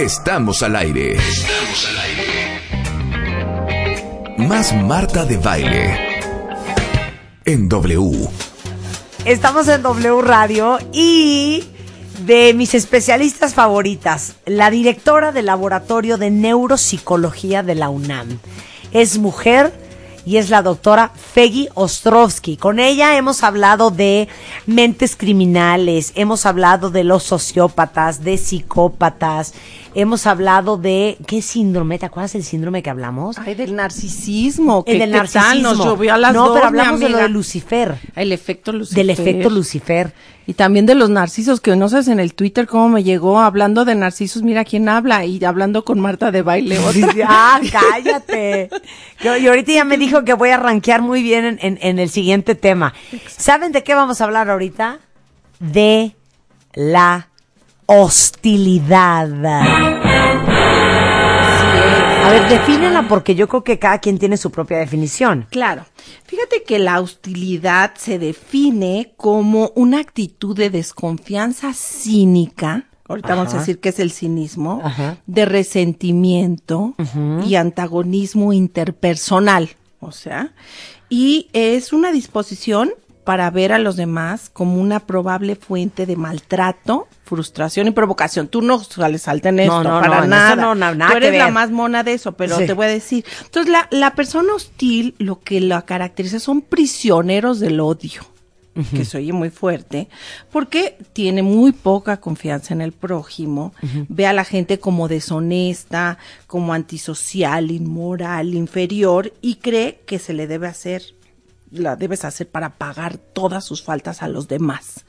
Estamos al aire. Estamos al aire. Más Marta de baile. En W. Estamos en W Radio y de mis especialistas favoritas, la directora del Laboratorio de Neuropsicología de la UNAM. Es mujer y es la doctora Feggy Ostrovsky. Con ella hemos hablado de mentes criminales, hemos hablado de los sociópatas, de psicópatas, hemos hablado de qué síndrome, ¿te acuerdas del síndrome que hablamos? Ay, del narcisismo. El del narcisismo. Nos llovió a las no, dos, pero hablamos de lo de Lucifer. El efecto Lucifer. Del efecto Lucifer. Y también de los narcisos, que no sabes en el Twitter cómo me llegó hablando de narcisos, mira quién habla, y hablando con Marta de baile. otra. ah, cállate. Y ahorita ya me dijo que voy a rankear muy bien en, en- en el siguiente tema. ¿Saben de qué vamos a hablar ahorita? De la hostilidad. A ver, defínela porque yo creo que cada quien tiene su propia definición. Claro. Fíjate que la hostilidad se define como una actitud de desconfianza cínica. Ahorita vamos a decir que es el cinismo, Ajá. de resentimiento y antagonismo interpersonal. O sea, y es una disposición para ver a los demás como una probable fuente de maltrato, frustración y provocación. Tú no sales alta en esto, no, no, para nada. no, na- nada Tú eres la más mona de eso, pero Sí. te voy a decir. Entonces, la, la persona hostil, lo que la caracteriza son prisioneros del odio, que se oye muy fuerte, porque tiene muy poca confianza en el prójimo, ve a la gente como deshonesta, como antisocial, inmoral, inferior, y cree que se le debe hacer, la debes hacer para pagar todas sus faltas a los demás.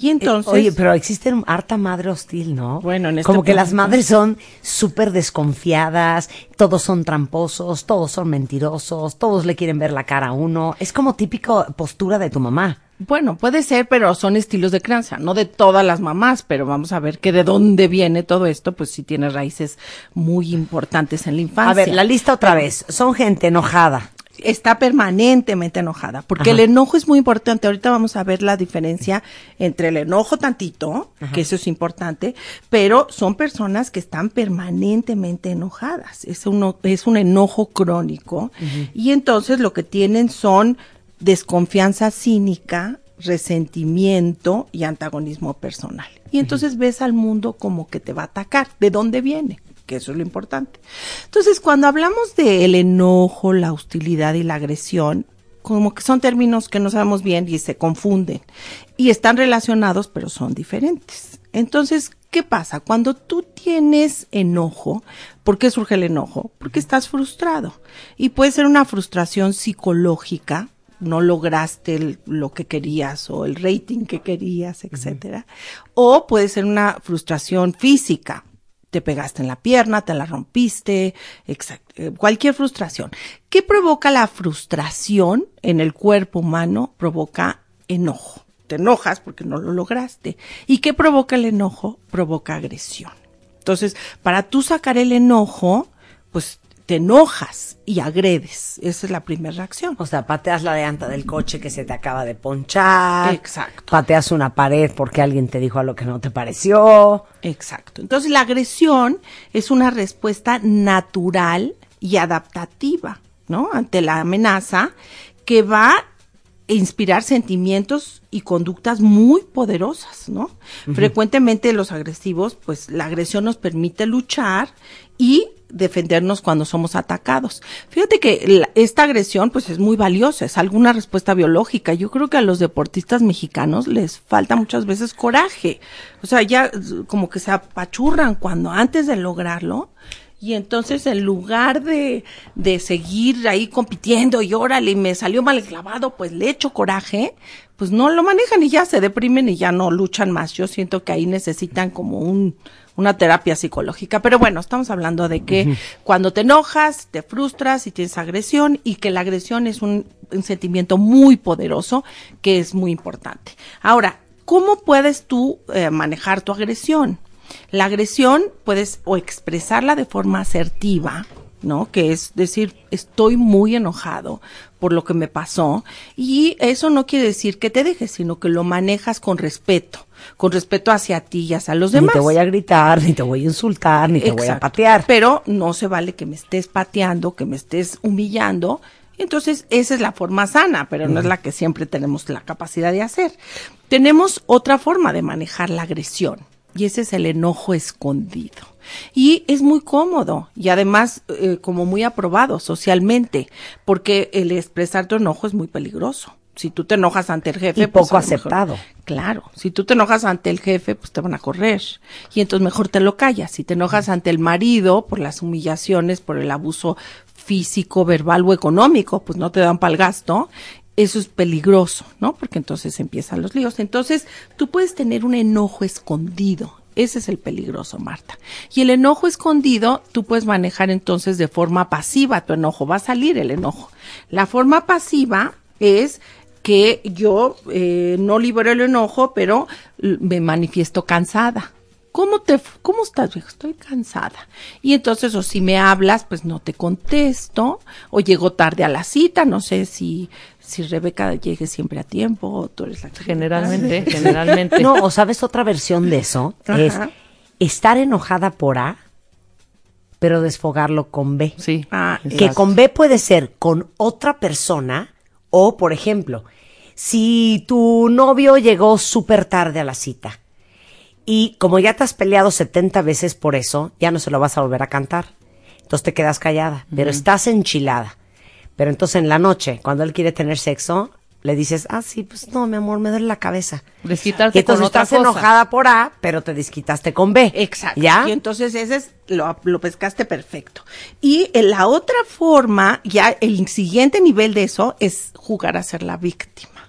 Y entonces... Eh, Oye, pero existe harta madre hostil, ¿no? Bueno, en este Como que las madres son súper desconfiadas, todos son tramposos, todos son mentirosos, todos le quieren ver la cara a uno. Es como típico postura de tu mamá. Bueno, puede ser, pero son estilos de crianza, no de todas las mamás, pero vamos a ver que de dónde viene todo esto, pues sí tiene raíces muy importantes en la infancia. A ver, la lista otra vez. Son gente enojada. Está permanentemente enojada, porque Ajá. el enojo es muy importante. Ahorita vamos a ver la diferencia entre el enojo tantito, que eso es importante, pero son personas que están permanentemente enojadas. Es un, es un enojo crónico y entonces lo que tienen son desconfianza cínica, resentimiento y antagonismo personal. Y entonces ves al mundo como que te va a atacar. ¿De dónde viene? Que eso es lo importante. Entonces, cuando hablamos del enojo, la hostilidad y la agresión, como que son términos que no sabemos bien y se confunden. Y están relacionados, pero son diferentes. Entonces, ¿qué pasa? Cuando tú tienes enojo, ¿por qué surge el enojo? Porque estás frustrado. Y puede ser una frustración psicológica, no lograste lo que querías o el rating que querías, etcétera. O puede ser una frustración física. Te pegaste en la pierna, te la rompiste, eh, cualquier frustración. ¿Qué provoca la frustración en el cuerpo humano? Provoca enojo. Te enojas porque no lo lograste. ¿Y qué provoca el enojo? Provoca agresión. Entonces, para tú sacar el enojo, pues te enojas y agredes. Esa es la primera reacción. O sea, pateas la llanta del coche que se te acaba de ponchar. Exacto. Pateas una pared porque alguien te dijo algo que no te pareció. Exacto. Entonces la agresión es una respuesta natural y adaptativa, ¿no? Ante la amenaza que va a inspirar sentimientos y conductas muy poderosas, ¿no? Frecuentemente los agresivos, pues la agresión nos permite luchar y defendernos cuando somos atacados. Fíjate que esta agresión pues es muy valiosa, es alguna respuesta biológica. Yo creo que a los deportistas mexicanos les falta muchas veces coraje. O sea, ya como que se apachurran cuando antes de lograrlo y entonces en lugar de, de seguir ahí compitiendo y órale, me salió mal el clavado, pues le echo coraje, pues no lo manejan y ya se deprimen y ya no luchan más. Yo siento que ahí necesitan como un, una terapia psicológica. Pero bueno, estamos hablando de que cuando te enojas, te frustras y tienes agresión y que la agresión es un, un sentimiento muy poderoso que es muy importante. Ahora, ¿cómo puedes tú eh, manejar tu agresión? La agresión puedes o expresarla de forma asertiva, ¿no? Que es decir, estoy muy enojado por lo que me pasó y eso no quiere decir que te dejes, sino que lo manejas con respeto, con respeto hacia ti y hacia los demás. Ni te voy a gritar, ni te voy a insultar, ni te voy a patear. Pero no se vale que me estés pateando, que me estés humillando. Entonces, esa es la forma sana, pero no es la que siempre tenemos la capacidad de hacer. Tenemos otra forma de manejar la agresión y ese es el enojo escondido. Y es muy cómodo y además eh, como muy aprobado socialmente, porque el expresar tu enojo es muy peligroso. Si tú te enojas ante el jefe, Y pues, poco mejor- aceptado. Claro, si tú te enojas ante el jefe, pues te van a correr. Y entonces mejor te lo callas. Si te enojas ante el marido por las humillaciones, por el abuso físico, verbal o económico, pues no te dan para el gasto. Eso es peligroso, ¿no? Porque entonces empiezan los líos. Entonces, tú puedes tener un enojo escondido. Ese es el peligroso, Marta. Y el enojo escondido, tú puedes manejar entonces de forma pasiva tu enojo. Va a salir el enojo. La forma pasiva es que yo eh, no libero el enojo, pero me manifiesto cansada. ¿Cómo te, cómo estás, viejo? Estoy cansada. Y entonces, o si me hablas, pues no te contesto, o llego tarde a la cita, no sé si, si Rebeca llegue siempre a tiempo, o tú eres la que Generalmente, generalmente. No, o sabes otra versión de eso, Ajá. es estar enojada por A, pero desfogarlo con B. Sí. Ah, Que exacto. con B puede ser con otra persona o, por ejemplo, si tu novio llegó súper tarde a la cita y como ya te has peleado 70 veces por eso, ya no se lo vas a volver a cantar. Entonces te quedas callada, pero estás enchilada. Pero entonces en la noche, cuando él quiere tener sexo, le dices, ah, sí, pues no, mi amor, me duele la cabeza. Desquitarte Y entonces con otra estás cosa. enojada por A, pero te desquitaste con B. Exacto. ¿Ya? Y entonces ese es, lo, lo pescaste perfecto. Y en la otra forma, ya el siguiente nivel de eso es jugar a ser la víctima.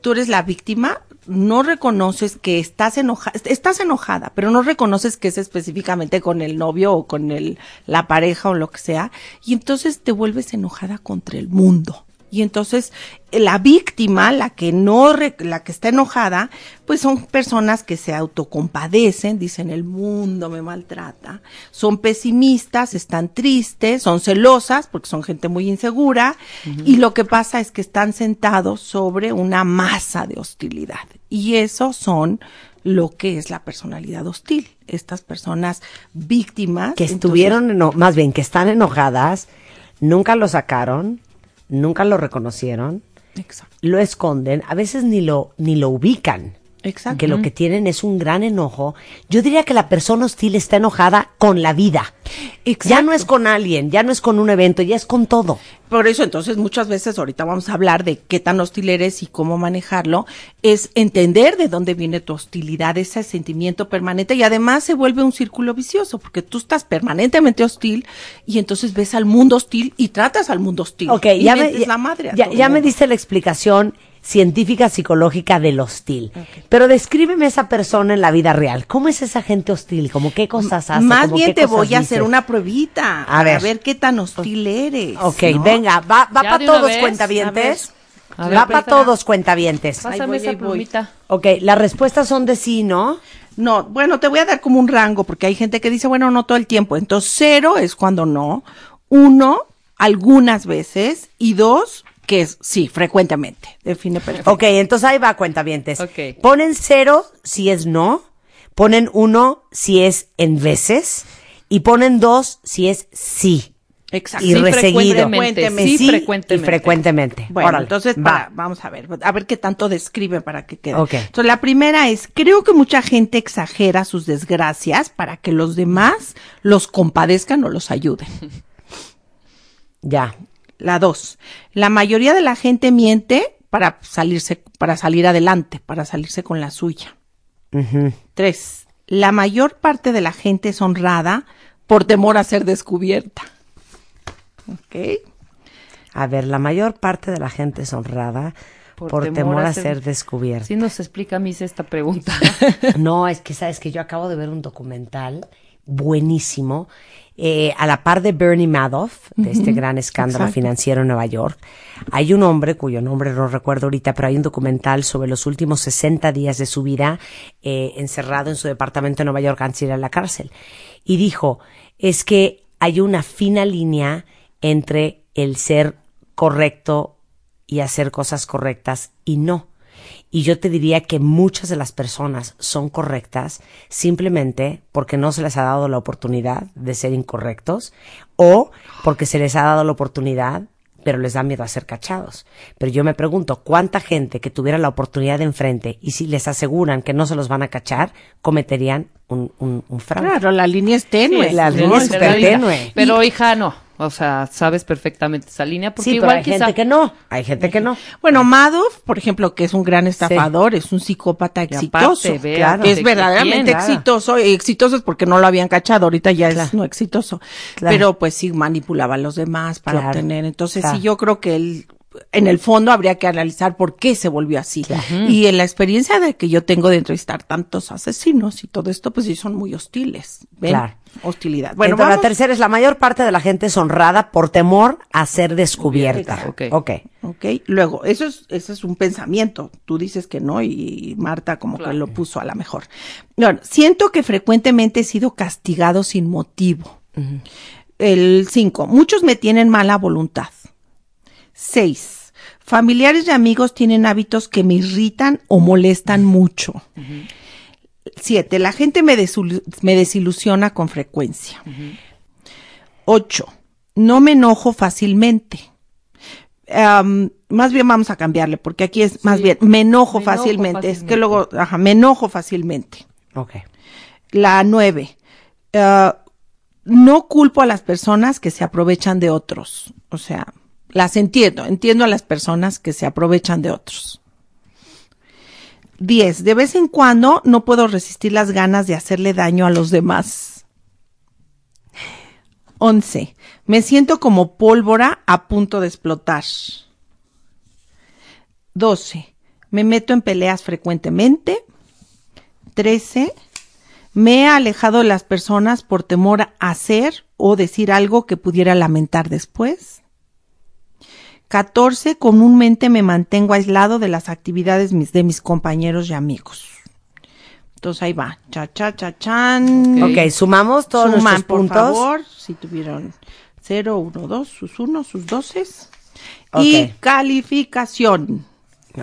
Tú eres la víctima, no reconoces que estás enojada, estás enojada, pero no reconoces que es específicamente con el novio o con el, la pareja o lo que sea, y entonces te vuelves enojada contra el mundo. Y entonces la víctima, la que no, re- la que está enojada, pues son personas que se autocompadecen, dicen el mundo me maltrata, son pesimistas, están tristes, son celosas porque son gente muy insegura y lo que pasa es que están sentados sobre una masa de hostilidad y eso son lo que es la personalidad hostil. Estas personas víctimas que entonces- estuvieron, eno- más bien que están enojadas, nunca lo sacaron, nunca lo reconocieron, Exacto. lo esconden, a veces ni lo, ni lo ubican. Exacto. Que lo que tienen es un gran enojo. Yo diría que la persona hostil está enojada con la vida. Ya no es con alguien, ya no es con un evento, ya es con todo. Por eso, entonces, muchas veces, ahorita vamos a hablar de qué tan hostil eres y cómo manejarlo, es entender de dónde viene tu hostilidad, ese sentimiento permanente, y además se vuelve un círculo vicioso, porque tú estás permanentemente hostil, y entonces ves al mundo hostil y tratas al mundo hostil. Ok, y ya me, ya, la madre ya- me diste la explicación científica psicológica del hostil. Pero descríbeme esa persona en la vida real. ¿Cómo es esa gente hostil? ¿Cómo qué cosas hace? Más ¿Cómo bien qué te voy a dice? hacer una pruebita, A a ver. ver, qué tan hostil eres. Ok, ¿no? venga, va, va para todos vez, cuentavientes. a ver. Va A ver, para todos cuentavientes. Pásame voy, esa plumita. Ok, las respuestas son de sí, ¿no? No, bueno, te voy a dar como un rango, porque hay gente que dice, bueno, no todo el tiempo. Entonces, cero es cuando no. Uno, algunas veces. Y dos, que es, sí, frecuentemente. Define perfecto. Ok, entonces ahí va cuentavientes. Ok. Ponen cero si es no, ponen uno si es en veces y ponen dos si es sí. Exacto. Y Sí, reseguido. frecuentemente, Sí, sí, y frecuentemente. frecuentemente. Bueno, Órale, entonces va. para- vamos a ver, a ver qué tanto describe para que quede. Ok. Entonces, la primera es, creo que mucha gente exagera sus desgracias para que los demás los compadezcan o los ayuden. Ya. La dos, la mayoría de la gente miente para salirse, para salir adelante, para salirse con la suya. Tres, la mayor parte de la gente es honrada por temor a ser descubierta. Ok. A ver, la mayor parte de la gente es honrada por, temor, a ser, descubierta. Sí nos explica, Miss, esta pregunta. No, es que sabes que yo acabo de ver un documental buenísimo eh, a la par de Bernie Madoff, de este gran escándalo exacto. financiero en Nueva York. Hay un hombre cuyo nombre no recuerdo ahorita, pero hay un documental sobre los últimos 60 días de su vida eh, encerrado en su departamento en Nueva York antes de ir a la cárcel. Y dijo, es que hay una fina línea entre el ser correcto y hacer cosas correctas y no. Y yo te diría que muchas de las personas son correctas simplemente porque no se les ha dado la oportunidad de ser incorrectos o porque se les ha dado la oportunidad pero les da miedo a ser cachados. Pero yo me pregunto, ¿cuánta gente que tuviera la oportunidad de enfrente y si les aseguran que no se los van a cachar, cometerían un, un, un fraude? Claro, la línea es tenue. Sí, la línea es súper tenue. Pero hija, no. O sea, sabes perfectamente esa línea porque Sí, pero igual hay quizá... gente que no. Hay gente que no. Bueno, Madoff, por ejemplo, que es un gran estafador, es un psicópata exitoso. aparte, claro. que es ¿de verdaderamente quién? Claro. exitoso. y Exitoso es porque no lo habían cachado, ahorita ya Claro. es no exitoso. Claro. Pero pues sí manipulaba a los demás para Claro. obtener. Entonces Claro. sí, yo creo que él, en el fondo habría que analizar por qué se volvió así. Y en la experiencia de que yo tengo de entrevistar tantos asesinos y todo esto, pues sí son muy hostiles. ¿Ven? Claro. Hostilidad. Bueno, Entonces, la tercera es la mayor parte de la gente es honrada por temor a ser descubierta. Ok. ok. Ok, luego, eso es, eso es un pensamiento. Tú dices que no y Marta como que lo puso a la mejor. Bueno, siento que frecuentemente he sido castigado sin motivo. El cinco, muchos me tienen mala voluntad. Seis, familiares y amigos tienen hábitos que me irritan o molestan mucho. Siete, la gente me, desilusiona con frecuencia. Ocho, no me enojo fácilmente. Más bien vamos a cambiarle, porque aquí es más bien, me enojo, Me enojo fácilmente. Es que luego, ajá, me enojo fácilmente. Ok. La nueve, ah, no culpo a las personas que se aprovechan de otros. O sea, las entiendo, entiendo a las personas que se aprovechan de otros. Diez, de vez en cuando no puedo resistir las ganas de hacerle daño a los demás. Once, me siento como pólvora a punto de explotar. 12. Me meto en peleas frecuentemente. 13. Me he alejado de las personas por temor a hacer o decir algo que pudiera lamentar después. 14. Comúnmente me mantengo aislado de las actividades mis- de mis compañeros y amigos. Entonces ahí va. Cha, cha, cha, chan. Ok, sumamos todos Suman, nuestros por puntos. favor, si tuvieron 0, 1, 2, sus 1, sus 12. Ok. Y calificación.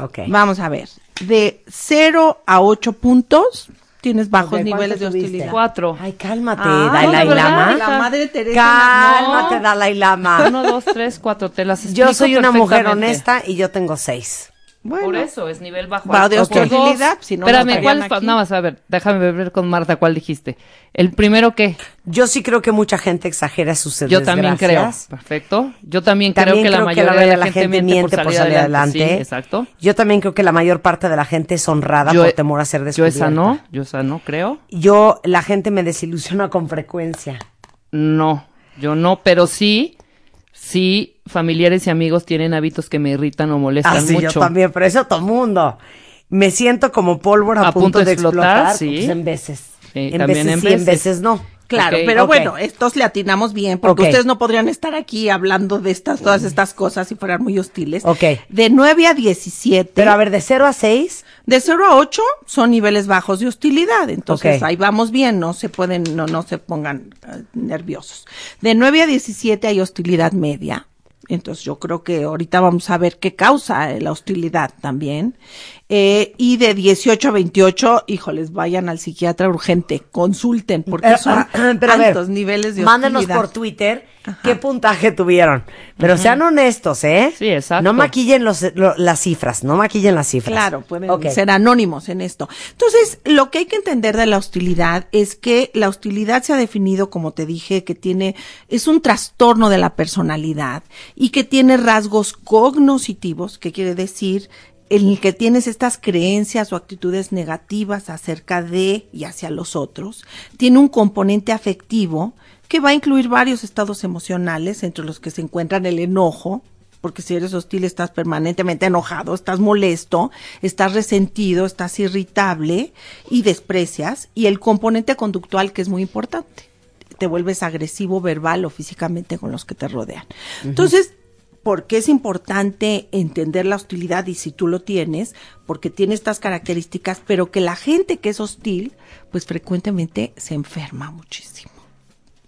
Ok. Vamos a ver. De 0 a 8 puntos, tienes bajos niveles de hostilidad. Cuatro. Ay, cálmate, Ah, Dalai no, Lama. La madre Teresa. Cálmate, No. Dalai Lama. Uno, dos, tres, cuatro. Te las Yo soy una mujer honesta y yo tengo seis. Bueno, Por eso es nivel bajo. Va de hostilidad, si no, Espérame, ¿cuál es? Nada más, a ver, déjame ver con Marta cuál dijiste. El primero qué? Yo sí creo que mucha gente exagera sus Yo también creo. Perfecto. Yo también, También creo que la creo mayoría de la gente, miente por salir, adelante. Sí, exacto. Yo también creo que la mayor parte de la gente es honrada Yo, por temor a ser yo descubierta. esa no, yo esa no creo. Yo, la gente me desilusiona con frecuencia. No, yo no, pero sí, sí, familiares y amigos tienen hábitos que me irritan o molestan Ah, sí, mucho. yo también, pero eso todo mundo. Me siento como pólvora a, punto, de explotar, sí. pues en veces. Sí, en también veces en sí, en veces. veces no. Claro, pero bueno, estos le atinamos bien, porque ustedes no podrían estar aquí hablando de estas, todas estas cosas si fueran muy hostiles. Ok. De 9 a 17. Pero a ver, de 0 a 6, De 0 a 8 son niveles bajos de hostilidad, entonces ahí vamos bien, no se pueden, no, no se pongan eh, nerviosos. De 9 a 17 hay hostilidad media, entonces yo creo que ahorita vamos a ver qué causa eh, la hostilidad también. Eh, y de 18 a 28, híjoles, vayan al psiquiatra urgente, consulten, porque Eh, son pero a ver, altos niveles de Mándenos hostilidad. por Twitter qué puntaje tuvieron. Pero sean honestos, ¿eh? Sí, exacto. No maquillen los, lo- las cifras, no maquillen las cifras. Claro, pueden ser anónimos en esto. Entonces, lo que hay que entender de la hostilidad es que la hostilidad se ha definido, como te dije, que tiene, es un trastorno de la personalidad y que tiene rasgos cognoscitivos, que quiere decir en el que tienes estas creencias o actitudes negativas acerca de y hacia los otros. Tiene un componente afectivo que va a incluir varios estados emocionales, entre los que se encuentran el enojo, porque si eres hostil estás permanentemente enojado, estás molesto, estás resentido, estás irritable y desprecias, y el componente conductual que es muy importante, te vuelves agresivo verbal o físicamente con los que te rodean. Entonces, ¿por qué es importante entender la hostilidad? Y si tú lo tienes, porque tiene estas características, pero que la gente que es hostil, pues frecuentemente se enferma muchísimo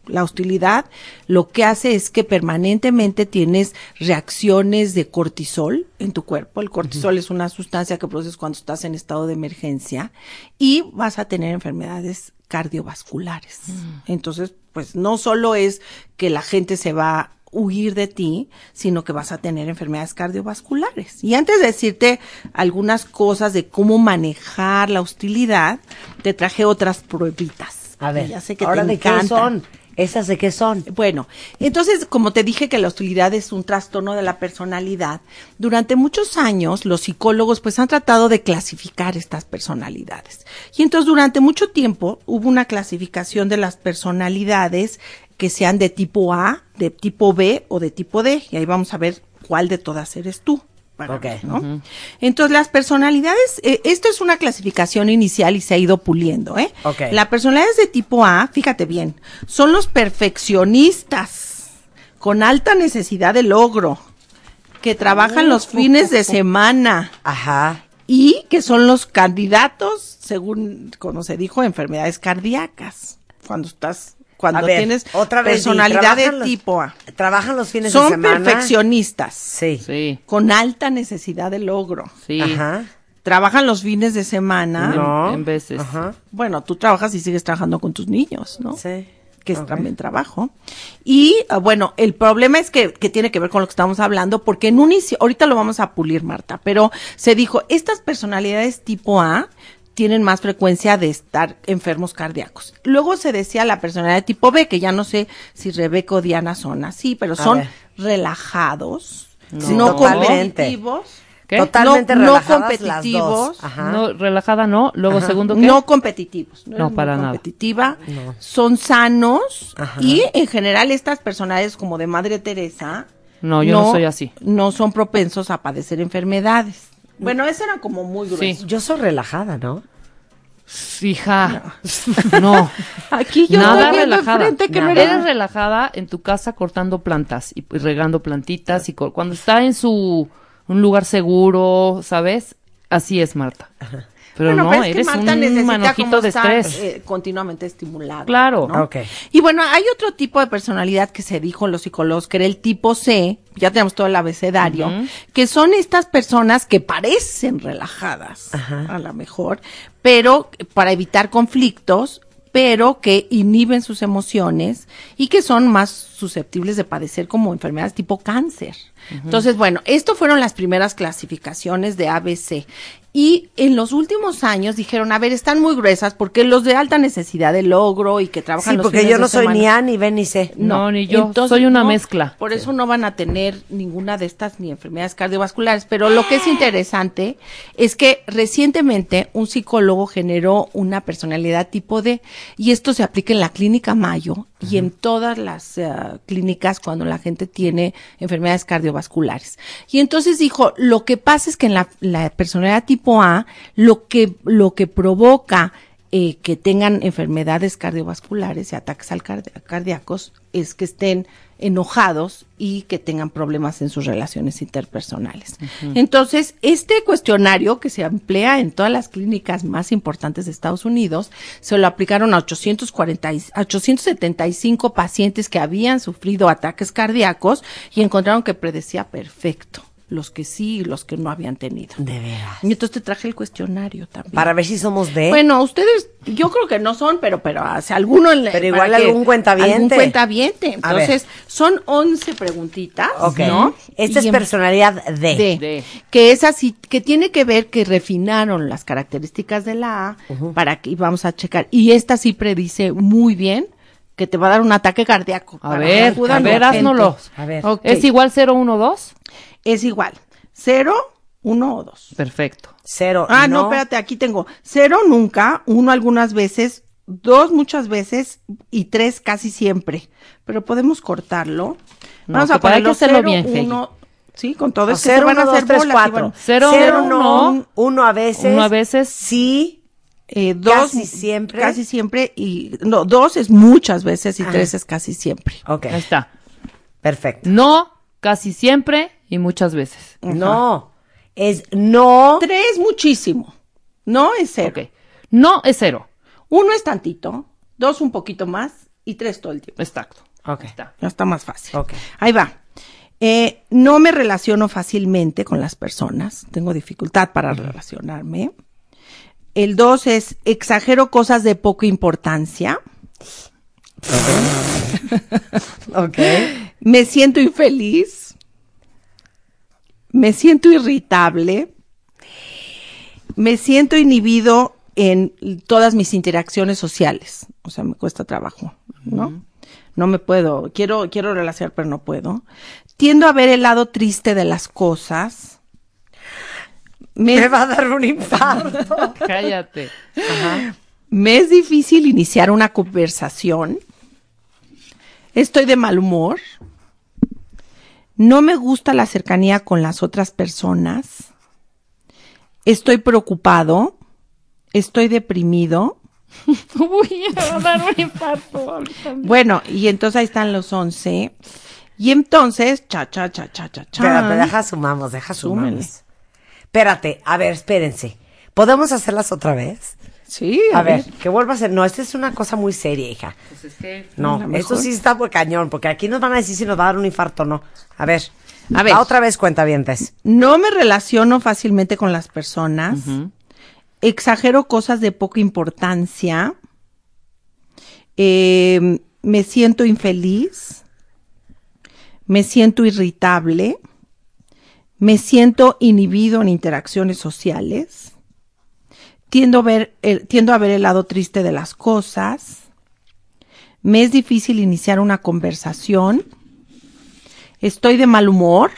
La hostilidad lo que hace es que permanentemente tienes reacciones de cortisol en tu cuerpo. El cortisol es una sustancia que produces cuando estás en estado de emergencia y vas a tener enfermedades cardiovasculares. Entonces, pues no solo es que la gente se va huir de ti, sino que vas a tener enfermedades cardiovasculares. Y antes de decirte algunas cosas de cómo manejar la hostilidad, te traje otras pruebitas. A ver, Ya sé que te ahora de qué son. ¿Esas de qué son? Bueno, entonces, como te dije que la hostilidad es un trastorno de la personalidad, durante muchos años los psicólogos pues han tratado de clasificar estas personalidades. Y entonces durante mucho tiempo hubo una clasificación de las personalidades que sean de tipo A, de tipo B o de tipo D. Y ahí vamos a ver cuál de todas eres tú. para Ok. ver, ¿no? Entonces, las personalidades, eh, esto es una clasificación inicial y se ha ido puliendo, ¿eh? Ok. Las personalidades de tipo A, fíjate bien, son los perfeccionistas, con alta necesidad de logro, que trabajan los fines de semana Ajá. y que son los candidatos, según como se dijo, a enfermedades cardíacas. Cuando estás, cuando ver, tienes otra vez, di, personalidad de ¿trabajan los- tipo A. ¿Trabajan los fines de Son semana? perfeccionistas, Sí. Sí, con alta necesidad de logro. sí. Ajá. Trabajan los fines de semana. No. En veces. Ajá. Bueno, tú trabajas y sigues trabajando con tus niños, ¿no? Sí. que es también trabajo. Y ah, bueno, el problema es que, que tiene que ver con lo que estamos hablando, porque en un inicio, ahorita lo vamos a pulir, Marta, pero se dijo, estas personalidades tipo A tienen más frecuencia de estar enfermos cardíacos. Luego se decía la personalidad tipo B, que ya no sé si Rebeca o Diana son así, pero son relajados, No. no, competitivos, ¿Qué? Totalmente No- no relajadas las dos. Ajá. No, relajada no. Luego, Ajá. segundo, ¿qué? no competitivos. No, para nada. competitiva. Son sanos Ajá. y en general estas personalidades como de Madre Teresa. No, yo no soy así. No son propensos a padecer enfermedades. Bueno, eso era como muy grueso. Sí. Yo soy relajada, ¿no? Hija, no. Aquí yo Nada estoy relajada. enfrente que no Nada. era- Eres relajada en tu casa cortando plantas y, y regando plantitas y cuando está en su un lugar seguro, ¿sabes? Así es Marta. Pero Bueno, no, pero es que eres Marta un necesita manojito como de estar, estrés. eh, continuamente estimulado. Claro. ¿no? Ok. Y bueno, hay otro tipo de personalidad que se dijo en los psicólogos, que era el tipo C, ya tenemos todo el abecedario, que son estas personas que parecen relajadas, Ajá. a lo mejor, pero para evitar conflictos, pero que inhiben sus emociones y que son más susceptibles de padecer como enfermedades tipo cáncer. Entonces, bueno, esto fueron las primeras clasificaciones de ABC. Y en los últimos años dijeron, a ver, están muy gruesas porque los de alta necesidad de logro y que trabajan Sí, los porque fines yo no soy semana- ni A, ni B, ni C. No, ni yo. Soy una mezcla. Por eso no van a tener ninguna de estas ni enfermedades cardiovasculares. Pero lo que es interesante es que recientemente un psicólogo generó una personalidad tipo D y esto se aplica en la clínica Mayo y en todas las eh, clínicas cuando la gente tiene enfermedades cardiovasculares. Y entonces dijo, lo que pasa es que en la, la personalidad tipo A, lo que, lo que provoca eh, que tengan enfermedades cardiovasculares y ataques al cardíacos es que estén enojados y que tengan problemas en sus relaciones interpersonales. Entonces, este cuestionario que se emplea en todas las clínicas más importantes de Estados Unidos, se lo aplicaron a 840, y- a 875 pacientes que habían sufrido ataques cardíacos y encontraron que predecía perfecto los que sí y los que no habían tenido. De veras. Y entonces te traje el cuestionario también. Para ver si somos D. Bueno, ustedes, yo creo que no son, pero, pero hace alguno en la- Pero igual algún cuentaviente. Algún cuentaviente. Entonces, son 11 preguntitas, ok. ¿no? Esta Y es personalidad D. D, D. que es así, que tiene que ver que refinaron las características de la A para que y vamos a checar. Y esta sí predice muy bien que te va a dar un ataque cardíaco. A ver, a ver, háznoslo. A ver. Ok. ¿Es igual 012? Es igual. Cero, uno o dos. Perfecto. Cero. Ah, no, espérate, aquí tengo cero nunca, uno algunas veces, dos muchas veces y tres casi siempre. Pero podemos cortarlo. No, Vamos a para hay que ponerlo hacerlo cero, bien, uno, sí, con todo O es que se cero, van a uno, hacer dos, tres, bolas y cuatro. bueno, Cero, Cero, uno, no. Uno a veces. Uno a veces. Sí. Eh, dos Casi siempre. casi siempre y no dos es muchas veces y Ajá. tres es casi siempre. Ok. Ahí está. Perfecto. No, casi siempre y muchas veces. No. Es no. Tres muchísimo, no es cero. Ok. No es cero. Uno es tantito, dos un poquito más y tres todo el tiempo. Exacto. Ok. Está. Ya está más fácil. Ok. Ahí va. Eh, no me relaciono fácilmente con las personas. Tengo dificultad para relacionarme. El dos es exagero cosas de poca importancia. Ok. Me siento infeliz. Me siento irritable. Me siento inhibido en todas mis interacciones sociales. O sea, me cuesta trabajo, ¿no? No me puedo, quiero, quiero relacionar, pero no puedo. Tiendo a ver el lado triste de las cosas. Me, Me va a dar un infarto. Cállate. me es difícil iniciar una conversación. Estoy de mal humor. No me gusta la cercanía con las otras personas. Estoy preocupado. Estoy deprimido. Uy, me va a dar un infarto. Bueno, y entonces ahí están los 11. Y entonces, cha, cha, cha, cha, cha, cha. Espérate, deja sumamos, deja Súmele. sumamos. Espérate, a ver, espérense. ¿Podemos hacerlas otra vez? Sí, A ver, que vuelva a ser. No, esta es una cosa muy seria, hija. Pues es que No, esto sí está muy cañón, porque aquí nos van a decir si nos va a dar un infarto o no. A ver. A ver. Otra vez cuenta vientes. No me relaciono fácilmente con las personas. Exagero cosas de poca importancia. Eh, me siento infeliz. Me siento irritable. Me siento inhibido en interacciones sociales. Tiendo a ver el, lado triste de las cosas. Me es difícil iniciar una conversación. Estoy de mal humor.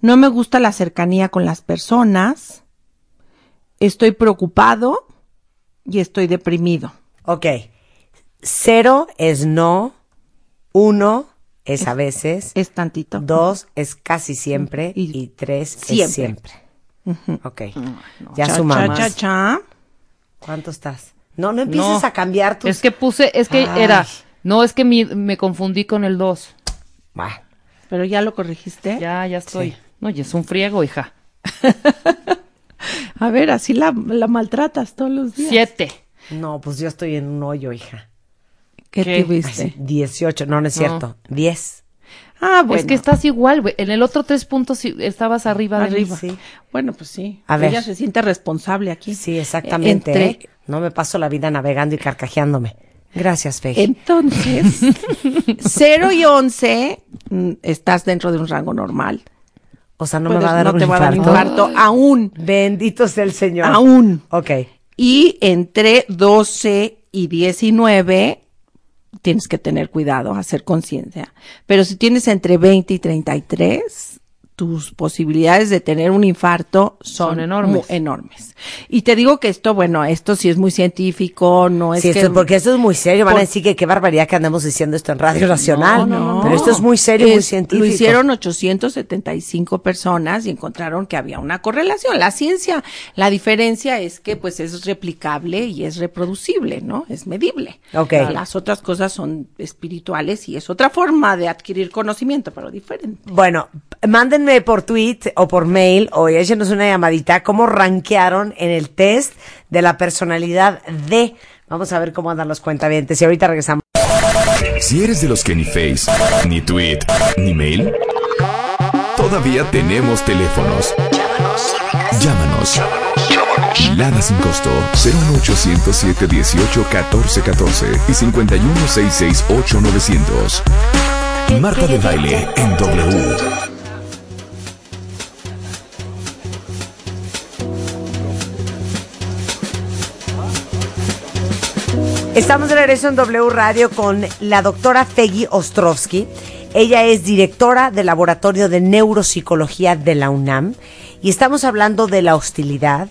No me gusta la cercanía con las personas. Estoy preocupado y estoy deprimido. Ok. Cero es no. Uno es a veces. Es tantito. Dos es casi siempre. Y- Y, tres siempre. es siempre. Ok. Ya Cha, sumamos. cha, cha, cha. ¿Cuánto estás? No, no empieces No. a cambiar tus... Es que puse, es que Ay. era, no, es que mi- me confundí con el 2. Bueno, Pero ya lo corregiste. Ya, ya estoy. Sí. No, y es un friego, hija. A ver, así la, la maltratas todos los días. Siete. no, pues yo estoy en un hoyo, hija. ¿Qué, ¿Qué? tuviste? Ay, sí, 18, no, no es No. cierto. 10. Ah, bueno. Es que estás igual, güey. En el otro tres puntos estabas arriba de mí. arriba. sí. Bueno, pues sí. A ver. Ella se siente responsable aquí. Sí, exactamente. Entre- ¿eh? No me paso la vida navegando y carcajeándome. Gracias, Fe. Entonces, 0 y 11 mm, estás dentro de un rango normal. o sea, no Puedes- me va a dar no un te va a dar infarto. infarto aún. Bendito sea el Señor. Aún. Ok. Y entre 12 y 19 tienes que tener cuidado, hacer conciencia. Pero si tienes entre 20 y 33, tus posibilidades de tener un infarto son, Son enormes. enormes. Y te digo que esto, bueno, esto sí es muy científico, no es Sí, que... esto- porque esto es muy serio. Van Por- a decir que qué barbaridad que andamos diciendo esto en Radio Nacional. No, Pero esto es muy serio, muy científico. Lo hicieron 875 personas y encontraron que había una correlación. La ciencia, la diferencia es que pues es replicable y es reproducible, ¿no? Es medible. Ok. Las otras cosas son espirituales y es otra forma de adquirir conocimiento, pero diferente. Bueno, mándenme por tweet o por mail o échenos una llamadita cómo rankearon en el test de la personalidad de. Vamos a ver cómo andan los cuentavientes y ahorita regresamos. Si eres de los que ni Face, ni Tweet, ni Mail, todavía tenemos teléfonos. Llámanos. Lada sin costo 01807 18 14 14 y 5166 900. Marta de baile en W. Estamos de regreso en W Radio con la doctora Feggy Ostrovsky. Ella es directora del Laboratorio de Neuropsicología de la UNAM y estamos hablando de la hostilidad,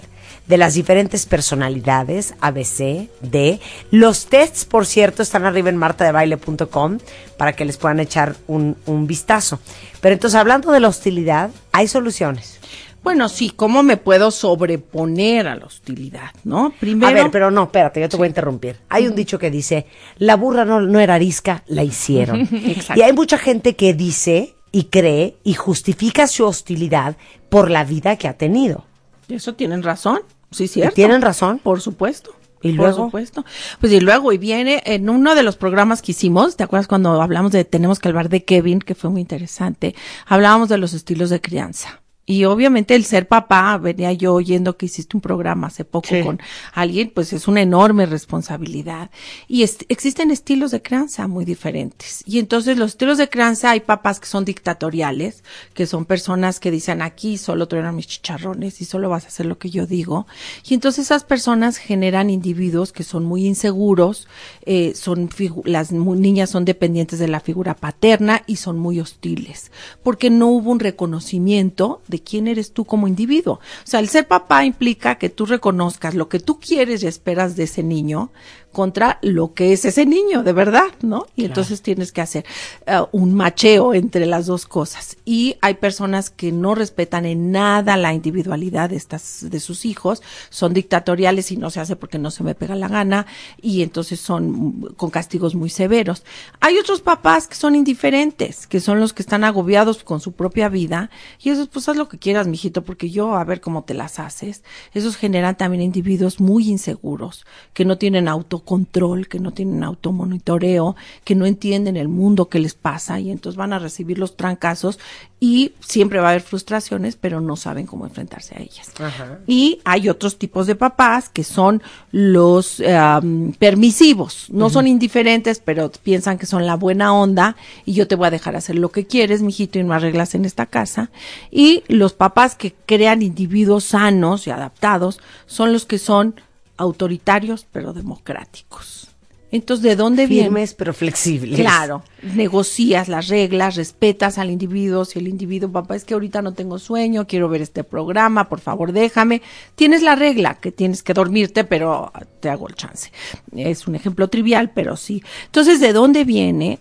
de las diferentes personalidades, ABC, D. Los tests, por cierto, están arriba en martadebaile.com para que les puedan echar un, un vistazo. Pero entonces, hablando de la hostilidad, hay soluciones. Bueno, sí, ¿cómo me puedo sobreponer a la hostilidad, no? Primero, A ver, pero no, espérate, yo te voy a interrumpir. Hay un dicho que dice, la burra no, no era arisca, la hicieron. Exacto. Y hay mucha gente que dice y cree y justifica su hostilidad por la vida que ha tenido. eso tienen razón, sí, cierto. ¿Tienen razón? Por supuesto. ¿Y Por luego? supuesto. Pues y luego, y viene en uno de los programas que hicimos, ¿te acuerdas cuando hablamos de Tenemos que hablar de Kevin, que fue muy interesante? Hablábamos de los estilos de crianza. Y obviamente el ser papá, venía yo oyendo que hiciste un programa hace poco Sí. con alguien, pues es una enorme responsabilidad. Y est- existen estilos de crianza muy diferentes. Y entonces los estilos de crianza hay papás que son dictatoriales, que son personas que dicen aquí solo truenan mis chicharrones y solo vas a hacer lo que yo digo. Y entonces esas personas generan individuos que son muy inseguros, eh, son las niñas son dependientes de la figura paterna y son muy hostiles, porque no hubo un reconocimiento de quién eres tú como individuo. O sea, el ser papá implica que tú reconozcas lo que tú quieres y esperas de ese niño contra lo que es ese niño, de verdad, ¿no? Y entonces tienes que hacer eh, un macheo entre las dos cosas. Y hay personas que no respetan en nada la individualidad de estas, de sus hijos, son dictatoriales y no se hace porque no se me pega la gana, y entonces son mm, con castigos muy severos. Hay otros papás que son indiferentes, que son los que están agobiados con su propia vida, y esos, pues haz lo que quieras, mijito, porque yo a ver cómo te las haces. Esos generan también individuos muy inseguros, que no tienen autocontrol, que no tienen automonitoreo, que no entienden el mundo que les pasa, y entonces van a recibir los trancazos, y siempre va a haber frustraciones, pero no saben cómo enfrentarse a ellas. Ajá. Y hay otros tipos de papás que son los permisivos, no son indiferentes, pero piensan que son la buena onda y yo te voy a dejar hacer lo que quieres, mijito, y no arreglas en esta casa. Y los papás que crean individuos sanos y adaptados son los que son autoritarios, pero democráticos. Entonces, ¿de dónde viene? Firmes pero flexibles. Claro, negocias las reglas, respetas al individuo, si el individuo, papá, es que ahorita no tengo sueño, quiero ver este programa, por favor déjame. Tienes la regla que tienes que dormirte, pero te hago el chance. Es un ejemplo trivial, pero sí. Entonces, ¿de dónde viene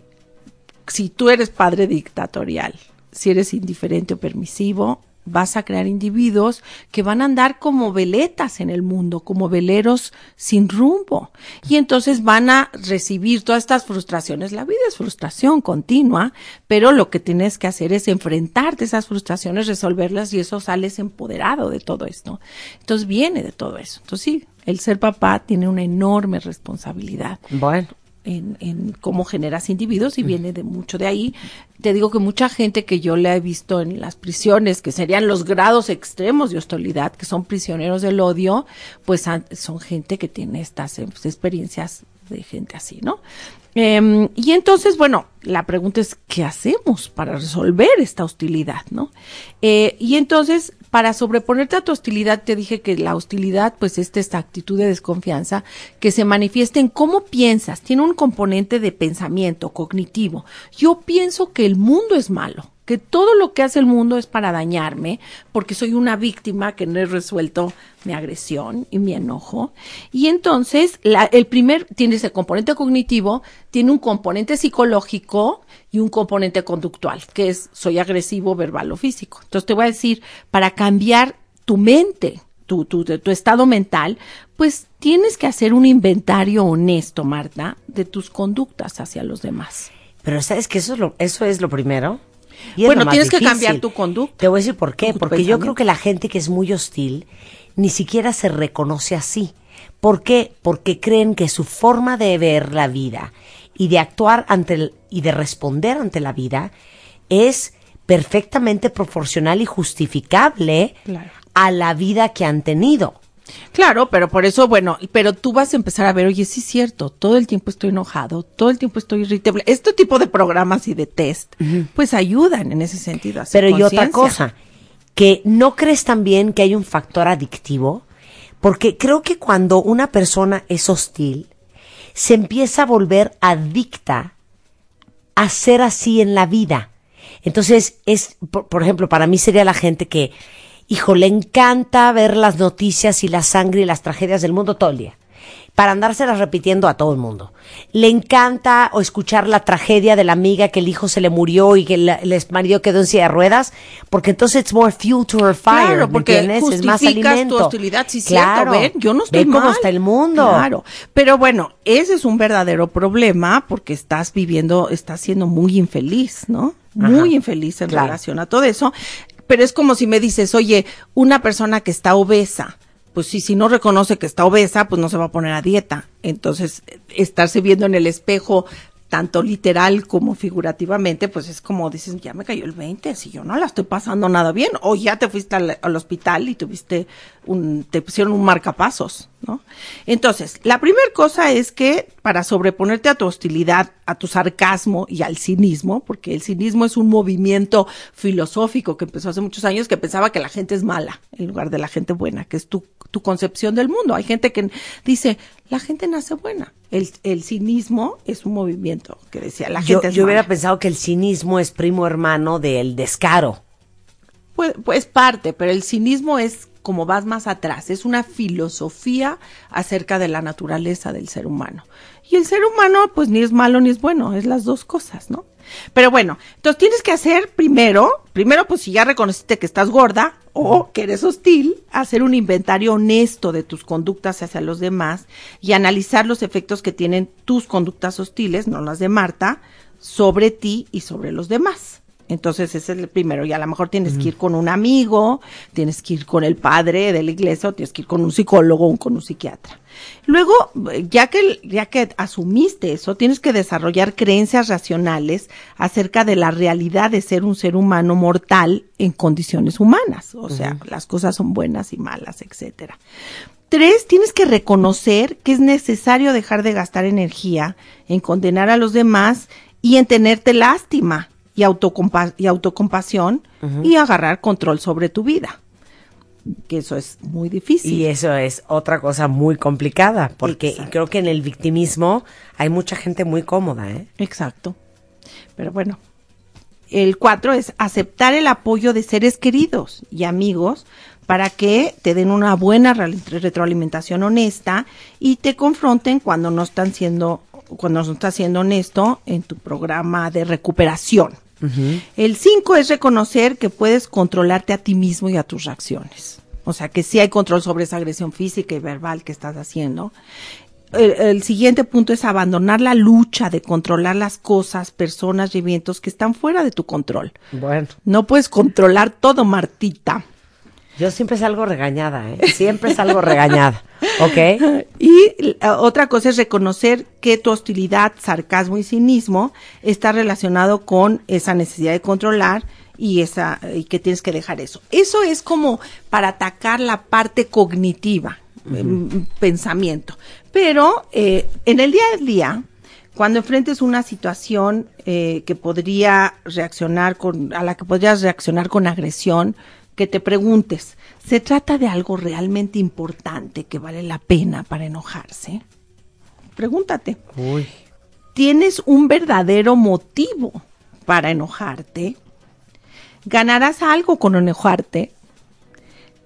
si tú eres padre dictatorial, si eres indiferente o permisivo, vas a crear individuos que van a andar como veletas en el mundo, como veleros sin rumbo. Y entonces van a recibir todas estas frustraciones. La vida es frustración continua, pero lo que tienes que hacer es enfrentarte a esas frustraciones, resolverlas y eso sales empoderado de todo esto. Entonces viene de todo eso. Entonces sí, el ser papá tiene una enorme responsabilidad Bueno. En, en cómo generas individuos y viene de mucho de ahí. Te digo que mucha gente que yo la he visto en las prisiones, que serían los grados extremos de hostilidad, que son prisioneros del odio, pues son gente que tiene estas eh, pues, experiencias de gente así, ¿no? Em, y entonces, bueno, la pregunta es, ¿qué hacemos para resolver esta hostilidad, no? Eh, y entonces, para sobreponerte a tu hostilidad, te dije que la hostilidad, pues, es esta actitud de desconfianza que se manifiesta en cómo piensas. Tiene un componente de pensamiento cognitivo. Yo pienso que el mundo es malo que todo lo que hace el mundo es para dañarme, porque soy una víctima que no he resuelto mi agresión y mi enojo. Y entonces, la- el primer tiene ese componente cognitivo, tiene un componente psicológico y un componente conductual, que es soy agresivo verbal o físico. Entonces te voy a decir, para cambiar tu mente, tu, tu, tu estado mental, pues tienes que hacer un inventario honesto, Marta, de tus conductas hacia los demás. Pero ¿sabes que eso es lo, eso es lo primero? Y Bueno, tienes que cambiar tu conducta. Te voy a decir por qué. Porque yo creo que la gente que es muy hostil ni siquiera se reconoce así. ¿Por qué? Porque creen que su forma de ver la vida y de actuar ante el- y de responder ante la vida es perfectamente proporcional y justificable Claro. a la vida que han tenido. Claro, pero por eso, bueno, pero tú vas a empezar a ver, oye, sí es cierto, todo el tiempo estoy enojado, todo el tiempo estoy irritable. Este tipo de programas y de test, pues ayudan en ese sentido. a hacer Pero y otra cosa, que no crees también que hay un factor adictivo, porque creo que cuando una persona es hostil, se empieza a volver adicta a ser así en la vida. Entonces, es, por, por ejemplo, para mí sería la gente que, hijo, le encanta ver las noticias y la sangre y las tragedias del mundo todo el día. Para andárselas repitiendo a todo el mundo. Le encanta o escuchar la tragedia de la amiga que el hijo se le murió y que el, el marido quedó en silla de ruedas, porque entonces it's more fuel to her fire, Claro, ¿me porque entiendes? Es más justificas alimento. tu hostilidad, sí, claro. cierto, ven, yo no estoy Ve cómo mal. está el mundo. Claro, pero bueno, ese es un verdadero problema porque estás viviendo, estás siendo muy infeliz, ¿no? Muy Ajá, infeliz en claro. relación a todo eso, pero es como si me dices, oye, una persona que está obesa, pues sí, si no reconoce que está obesa, pues no se va a poner a dieta. Entonces, estarse viendo en el espejo tanto literal como figurativamente, pues es como dices, ya me cayó el 20, si yo no la estoy pasando nada bien, o ya te fuiste al, al hospital y tuviste un, te pusieron un marcapasos, ¿no? Entonces, la primera cosa es que para sobreponerte a tu hostilidad, a tu sarcasmo y al cinismo, porque el cinismo es un movimiento filosófico que empezó hace muchos años que pensaba que la gente es mala en lugar de la gente buena, que es tu, tu concepción del mundo. Hay gente que dice, la gente nace buena. El, el cinismo es un movimiento que decía, la Yo, gente es yo hubiera pensado que el cinismo es primo hermano del descaro. Pues, pues parte, pero el cinismo es como vas más atrás, es una filosofía acerca de la naturaleza del ser humano. Y el ser humano, pues ni es malo ni es bueno, es las dos cosas, ¿no? Pero bueno, entonces tienes que hacer primero, primero pues si ya reconociste que estás gorda o que eres hostil, hacer un inventario honesto de tus conductas hacia los demás y analizar los efectos que tienen tus conductas hostiles, no las de Marta, sobre ti y sobre los demás. Entonces ese es el primero y a lo mejor tienes que ir con un amigo, tienes que ir con el padre de la iglesia o tienes que ir con un psicólogo o con un psiquiatra. Luego, ya que, ya que asumiste eso, tienes que desarrollar creencias racionales acerca de la realidad de ser un ser humano mortal en condiciones humanas. O sea, las cosas son buenas y malas, etcétera. Tres, tienes que reconocer que es necesario dejar de gastar energía en condenar a los demás y en tenerte lástima y, autocompa y autocompasión y agarrar control sobre tu vida. Que eso es muy difícil. Y eso es otra cosa muy complicada, porque Exacto. creo que en el victimismo hay mucha gente muy cómoda, ¿eh? Exacto. Pero bueno, el cuatro es aceptar el apoyo de seres queridos y amigos para que te den una buena re- retroalimentación honesta y te confronten cuando no están siendo, cuando no estás siendo honesto en tu programa de recuperación. El cinco es reconocer que puedes controlarte a ti mismo y a tus reacciones. O sea, que sí hay control sobre esa agresión física y verbal que estás haciendo. El, el siguiente punto es abandonar la lucha de controlar las cosas, personas y eventos que están fuera de tu control. Bueno, No puedes controlar todo, Martita. Yo siempre salgo regañada, ¿eh? Siempre salgo regañada, ¿ok? Y eh, otra cosa es reconocer que tu hostilidad, sarcasmo y cinismo está relacionado con esa necesidad de controlar y esa y que tienes que dejar eso. Eso es como para atacar la parte cognitiva, em, pensamiento. Pero eh, en el día a día, cuando enfrentes una situación eh, que podría reaccionar con, a la que podrías reaccionar con agresión, que te preguntes, ¿se trata de algo realmente importante que vale la pena para enojarse? Pregúntate, Uy. ¿tienes un verdadero motivo para enojarte? ¿Ganarás algo con enojarte?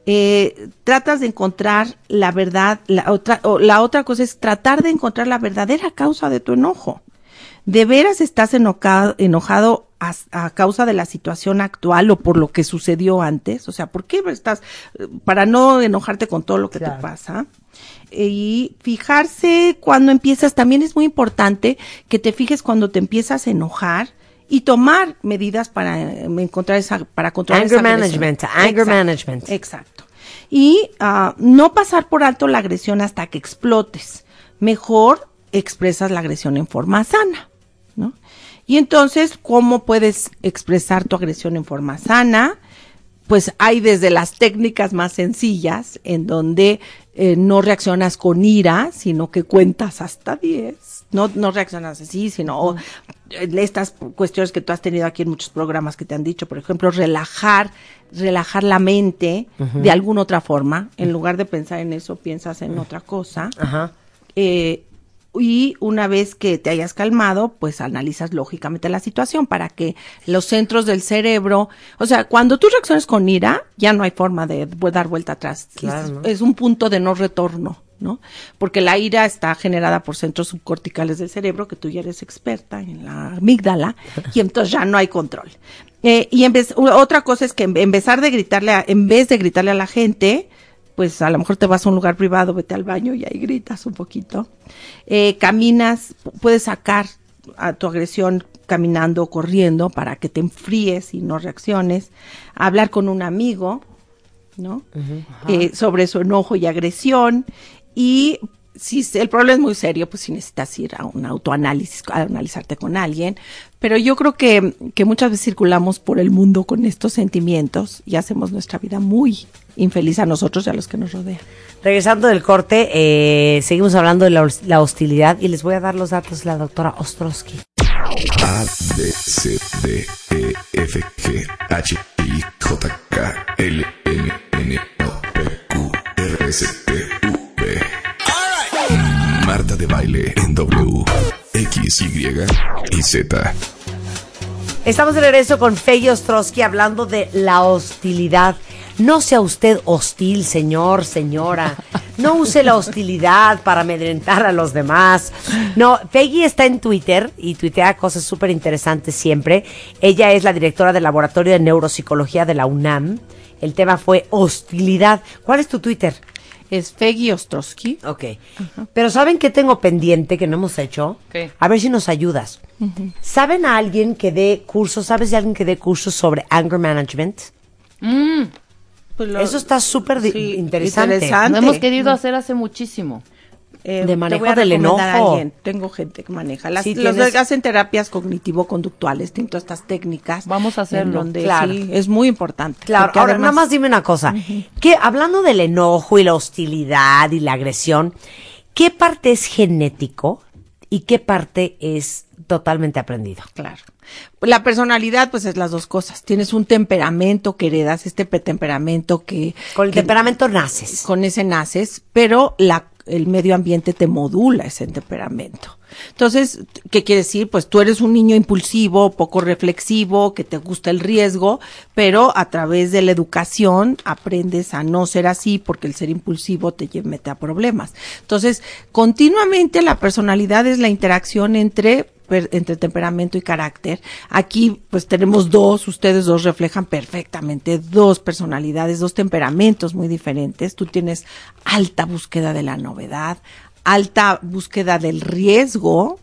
Eh, tratas de encontrar la verdad, la otra, o la otra cosa es tratar de encontrar la verdadera causa de tu enojo. ¿De veras estás enojado, enojado a, a causa de la situación actual o por lo que sucedió antes? O sea, ¿por qué estás, para no enojarte con todo lo que Claro. te pasa? Y fijarse cuando empiezas, también es muy importante que te fijes cuando te empiezas a enojar y tomar medidas para eh, encontrar esa, para controlar Anger esa agresión. management, anger management. Exacto. Y ah, no pasar por alto la agresión hasta que explotes. Mejor expresas la agresión en forma sana. Y entonces, ¿cómo puedes expresar tu agresión en forma sana? Pues hay desde las técnicas más sencillas, en donde eh, no reaccionas con ira, sino que cuentas hasta 10. No, no reaccionas así, sino o, eh, estas cuestiones que tú has tenido aquí en muchos programas que te han dicho, por ejemplo, relajar, relajar la mente de alguna otra forma. En lugar de pensar en eso, piensas en otra cosa. Ajá. Eh, y una vez que te hayas calmado, pues analizas lógicamente la situación para que los centros del cerebro, o sea, cuando tú reaccionas con ira, ya no hay forma de dar vuelta atrás. Claro, es, ¿no? es un punto de no retorno, ¿no? Porque la ira está generada por centros subcorticales del cerebro, que tú ya eres experta en la amígdala, y entonces ya no hay control. Eh, y en vez, otra cosa es que en, en vez de gritarle, a- en vez de gritarle a la gente, pues a lo mejor te vas a un lugar privado, vete al baño y ahí gritas un poquito. Eh, caminas, pu- puedes sacar a tu agresión caminando o corriendo para que te enfríes y no reacciones. Hablar con un amigo, ¿no? Eh, sobre su enojo y agresión. Y si el problema es muy serio, pues si necesitas ir a un autoanálisis, a analizarte con alguien. Pero yo creo que, que muchas veces circulamos por el mundo con estos sentimientos y hacemos nuestra vida muy infeliz a nosotros y a los que nos rodean. Regresando del corte, eh, seguimos hablando de la hostilidad y les voy a dar los datos de la doctora Ostrowski. A, B, C, D, E, F, G, H, I, J, K, L, M, N, O, P, Q, R, S, T, baile en W, X, Y y Z. Estamos de regreso con Fey Ostrowski hablando de la hostilidad. No sea usted hostil, señor, señora. No use la hostilidad para amedrentar a los demás. No, Peggy está en Twitter y tuitea cosas súper interesantes siempre. Ella es la directora del Laboratorio de Neuropsicología de la UNAM. El tema fue hostilidad. ¿Cuál es tu Twitter? Es Feggy Ostrowski. Ok. Pero ¿saben qué tengo pendiente que no hemos hecho? ¿Qué? A ver si nos ayudas. ¿Saben a alguien que dé cursos? ¿Sabes de alguien que dé cursos sobre anger management? Mm, Pues lo- Eso está súper Sí, interesante. interesante. lo hemos querido hacer hace muchísimo. Eh, De te manejo voy a del a enojo. alguien. Tengo gente que maneja. Las, Sí, los tienes- que hacen terapias cognitivo-conductuales, tienen todas estas técnicas. Vamos a hacerlo. donde Claro. sí, es muy importante. Claro, ahora además- nada más dime una cosa. que hablando del enojo y la hostilidad y la agresión, ¿qué parte es genético y qué parte es totalmente aprendido? Claro. La personalidad, pues es las dos cosas. Tienes un temperamento que heredas, este pe- temperamento que... Con el que- temperamento naces. Con ese naces, pero la, el medio ambiente te modula ese temperamento. Entonces, ¿qué quiere decir? Pues tú eres un niño impulsivo, poco reflexivo, que te gusta el riesgo, pero a través de la educación aprendes a no ser así porque el ser impulsivo te mete a problemas. Entonces, continuamente la personalidad es la interacción entre entre temperamento y carácter. Aquí pues tenemos dos, ustedes dos reflejan perfectamente dos personalidades, dos temperamentos muy diferentes. Tú tienes alta búsqueda de la novedad, alta búsqueda del riesgo.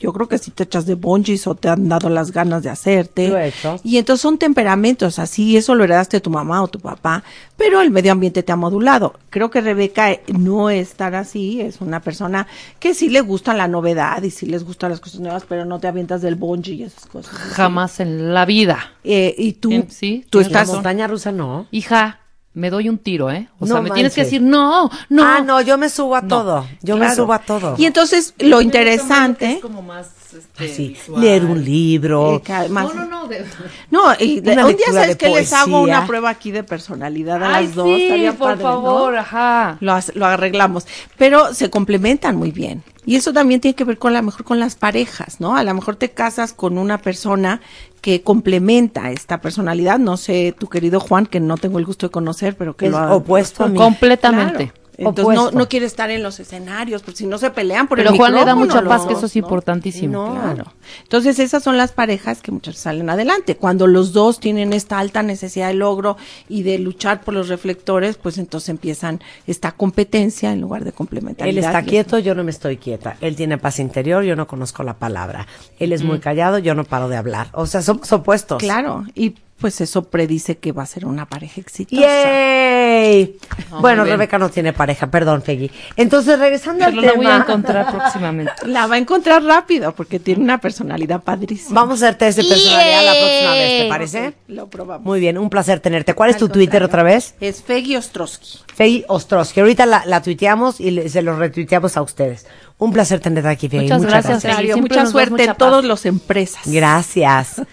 Yo creo que si te echas de bungees o te han dado las ganas de hacerte. Lo he hecho. Y entonces son temperamentos, así eso lo heredaste de tu mamá o tu papá, pero el medio ambiente te ha modulado. Creo que Rebeca eh, no es tan así, es una persona que sí le gusta la novedad y sí les gustan las cosas nuevas, pero no te avientas del bungee y esas cosas. Jamás en la vida. Eh, y tú, sí, tú La estás... razón. montaña rusa no. Hija, me doy un tiro, ¿eh? O No sea, me tienes que decir, no, no. Ah, no, yo me subo a No. todo. Yo me subo a todo. Y entonces lo interesante... Es como más, este, Sí, visual. leer un libro. eh, No, no, no. de- No, y de- un día sabes que les hago una prueba aquí de personalidad a Ay, las dos. sí, estaría por padre, ¿no? favor, ajá. lo, hace- lo arreglamos. Pero se complementan muy bien. Y eso también tiene que ver con la mejor con las parejas, ¿no? A lo mejor te casas con una persona que complementa esta personalidad. No sé, tu querido Juan, que no tengo el gusto de conocer, pero que Es lo ha- opuesto a mí. Completamente. Claro. Entonces no, quiere estar en los escenarios, porque si no se pelean por Pero el Juan le da mucha paz, los que eso es importantísimo. No. Claro. Entonces esas son las parejas que muchas veces salen adelante. Cuando los dos tienen esta alta necesidad de logro y de luchar por los reflectores, pues entonces empiezan esta competencia en lugar de complementariedad. Él está quieto, yo no me estoy quieta. Él tiene paz interior, yo no conozco la palabra. Él es muy callado, yo no paro de hablar. O sea, somos opuestos. Claro, y pues eso predice que va a ser una pareja exitosa. ¡Yay! Bueno. Rebeca no tiene pareja, perdón, Feggy. Entonces, regresando al Pero la voy a tema, encontrar próximamente. La va a encontrar rápido porque tiene una personalidad padrísima. vamos a hacer test de personalidad la próxima vez, ¿te parece? Lo probamos. Muy bien, un placer tenerte. ¿Cuál es tu Twitter otra vez? Es Feggy Ostrowski. Feggy Ostrowski. Ahorita la, la tuiteamos y le- se lo retuiteamos a ustedes. Un placer tenerte aquí, Feggy. Muchas gracias, siempre mucha suerte mucha en todas las empresas. Gracias.